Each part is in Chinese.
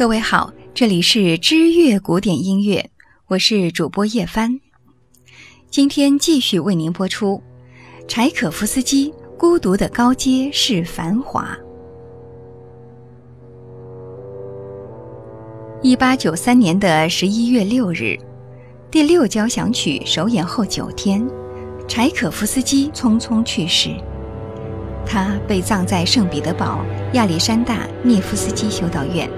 各位好，这里是知乐古典音乐，我是主播叶帆。今天继续为您播出柴可夫斯基《孤独的高阶是繁华》。一八九三年的十一月六日，第六交响曲首演后九天，柴可夫斯基匆匆去世。他被葬在圣彼得堡亚历山大涅夫斯基修道院。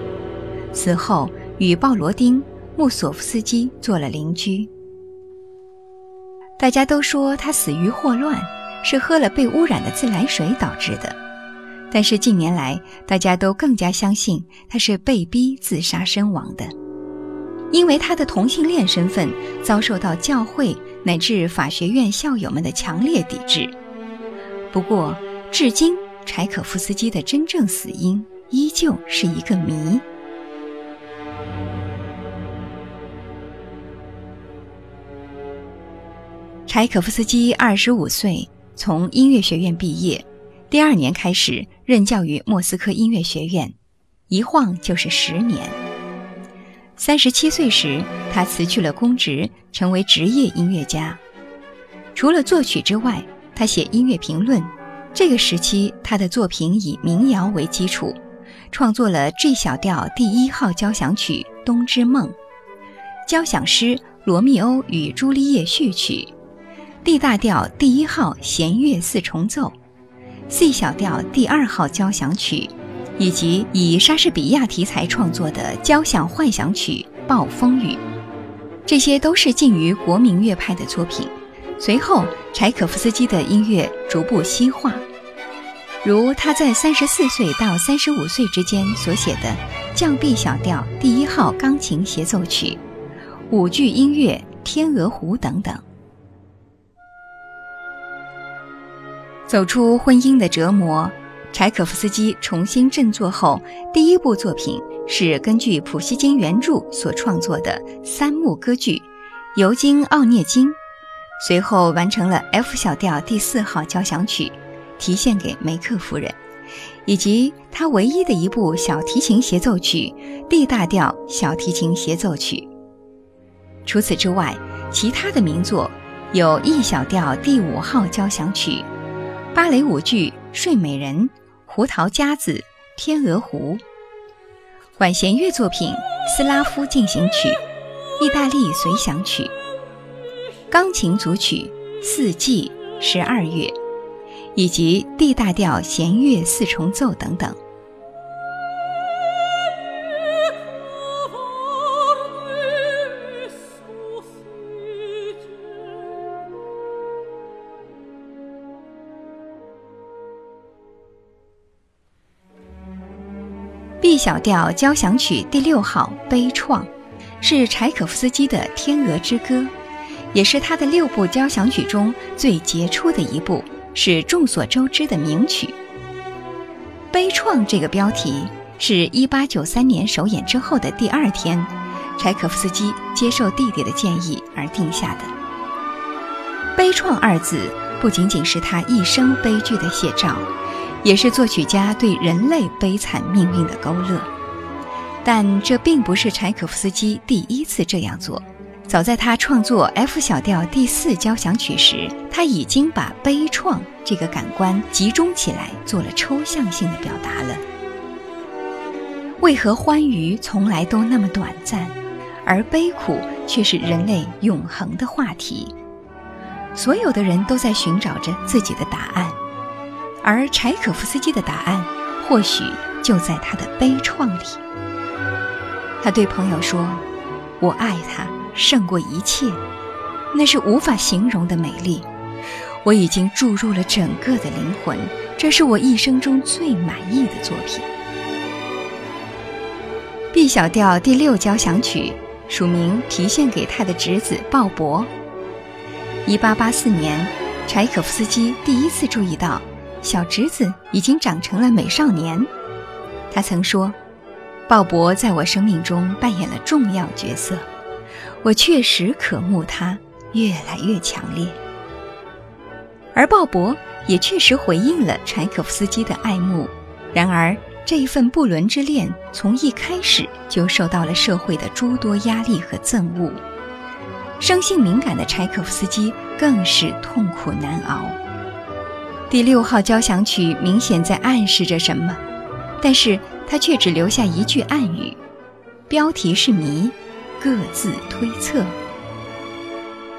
死后，与鲍罗丁·穆索夫斯基做了邻居。大家都说他死于霍乱，是喝了被污染的自来水导致的。但是近年来，大家都更加相信他是被逼自杀身亡的，因为他的同性恋身份遭受到教会乃至法学院校友们的强烈抵制。不过，至今柴可夫斯基的真正死因依旧是一个谜。柴可夫斯基二十五岁从音乐学院毕业，第二年开始任教于莫斯科音乐学院，一晃就是十年。三十七岁时，他辞去了公职，成为职业音乐家。除了作曲之外，他写音乐评论。这个时期，他的作品以民谣为基础，创作了 G 小调第一号交响曲《冬之梦》，交响诗《罗密欧与朱丽叶》序曲。D 大调第一号弦乐四重奏，C 小调第二号交响曲，以及以莎士比亚题材创作的交响幻想曲《暴风雨》，这些都是近于国民乐派的作品。随后，柴可夫斯基的音乐逐步西化，如他在三十四岁到三十五岁之间所写的降 B 小调第一号钢琴协奏曲、舞剧音乐《天鹅湖》等等。走出婚姻的折磨，柴可夫斯基重新振作后，第一部作品是根据普希金原著所创作的三幕歌剧《尤金·奥涅金》，随后完成了 F 小调第四号交响曲，题献给梅克夫人，以及他唯一的一部小提琴协奏曲 D 大调小提琴协奏曲。除此之外，其他的名作有 E 小调第五号交响曲。芭蕾舞剧《睡美人》、《胡桃夹子》、《天鹅湖》，管弦乐作品《斯拉夫进行曲》、《意大利随想曲》，钢琴组曲《四季》、《十二月》，以及 D 大调弦乐四重奏等等。B 小调交响曲第六号悲怆，是柴可夫斯基的《天鹅之歌》，也是他的六部交响曲中最杰出的一部，是众所周知的名曲。悲怆这个标题是一八九三年首演之后的第二天，柴可夫斯基接受弟弟的建议而定下的。悲怆二字不仅仅是他一生悲剧的写照。也是作曲家对人类悲惨命运的勾勒，但这并不是柴可夫斯基第一次这样做。早在他创作 F 小调第四交响曲时，他已经把悲怆这个感官集中起来，做了抽象性的表达了。为何欢愉从来都那么短暂，而悲苦却是人类永恒的话题？所有的人都在寻找着自己的答案。而柴可夫斯基的答案，或许就在他的悲怆里。他对朋友说：“我爱他胜过一切，那是无法形容的美丽。我已经注入了整个的灵魂，这是我一生中最满意的作品。”B 小调第六交响曲署名题献给他的侄子鲍勃。1884年，柴可夫斯基第一次注意到。小侄子已经长成了美少年，他曾说：“鲍勃在我生命中扮演了重要角色，我确实渴慕他越来越强烈。”而鲍勃也确实回应了柴可夫斯基的爱慕。然而，这一份不伦之恋从一开始就受到了社会的诸多压力和憎恶。生性敏感的柴可夫斯基更是痛苦难熬。第六号交响曲明显在暗示着什么，但是他却只留下一句暗语，标题是谜，各自推测。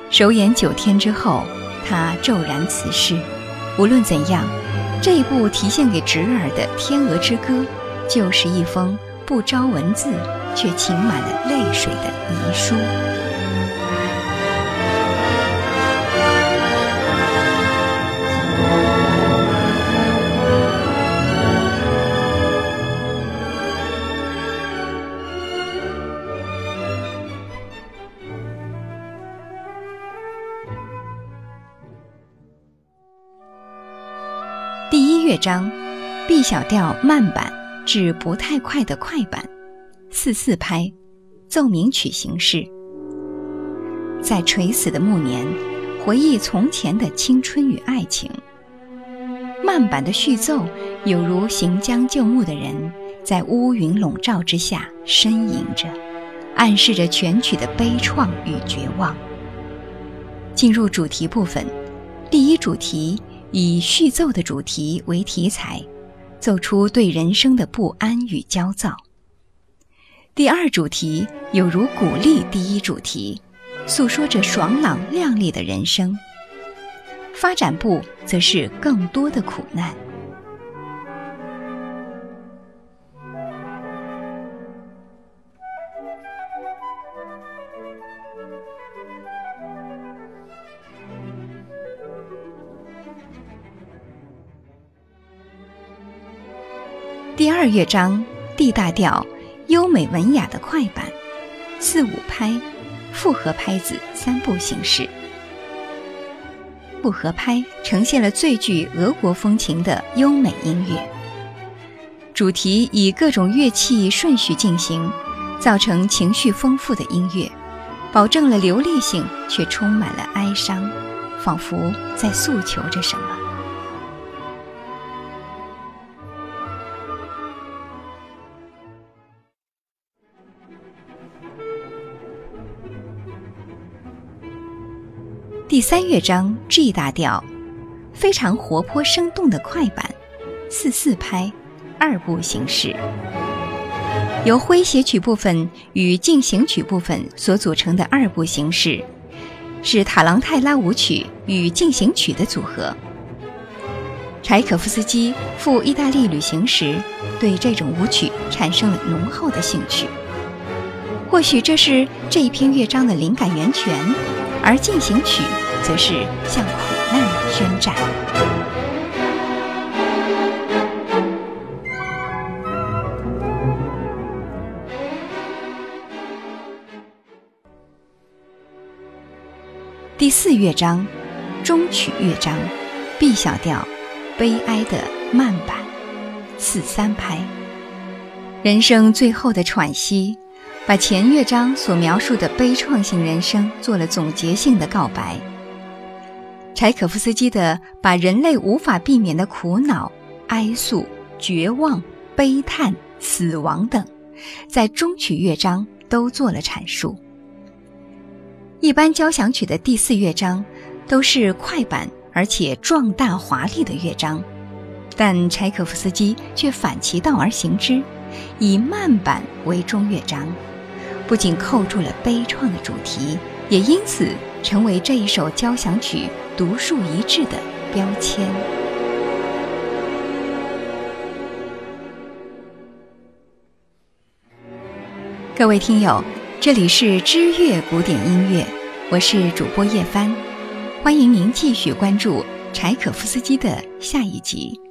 首演九天之后，他骤然辞世。无论怎样。这一部题献给侄儿的《天鹅之歌》，就是一封不着文字却噙满了泪水的遗书。章，B 小调慢板至不太快的快板，四四拍，奏鸣曲形式。在垂死的暮年，回忆从前的青春与爱情。慢板的序奏，有如行将就木的人，在乌云笼罩之下呻吟着，暗示着全曲的悲怆与绝望。进入主题部分，第一主题。以续奏的主题为题材，奏出对人生的不安与焦躁。第二主题有如鼓励第一主题，诉说着爽朗亮丽的人生。发展部则是更多的苦难。第二乐章 D 大调，优美文雅的快板，四五拍，复合拍子三部形式。复合拍呈现了最具俄国风情的优美音乐。主题以各种乐器顺序进行，造成情绪丰富的音乐，保证了流利性，却充满了哀伤，仿佛在诉求着什么。第三乐章 G 大调，非常活泼生动的快板，四四拍，二部形式，由诙谐曲部分与进行曲部分所组成的二部形式，是塔朗泰拉舞曲与进行曲的组合。柴可夫斯基赴意大利旅行时，对这种舞曲产生了浓厚的兴趣。或许这是这一篇乐章的灵感源泉，而进行曲。则是向苦难宣战。第四乐章，中曲乐章，B 小调，悲哀的慢板，四三拍，人生最后的喘息，把前乐章所描述的悲怆性人生做了总结性的告白。柴可夫斯基的把人类无法避免的苦恼、哀诉、绝望、悲叹、死亡等，在中曲乐章都做了阐述。一般交响曲的第四乐章都是快板而且壮大华丽的乐章，但柴可夫斯基却反其道而行之，以慢板为中乐章，不仅扣住了悲怆的主题，也因此成为这一首交响曲。独树一帜的标签。各位听友，这里是知乐古典音乐，我是主播叶帆，欢迎您继续关注柴可夫斯基的下一集。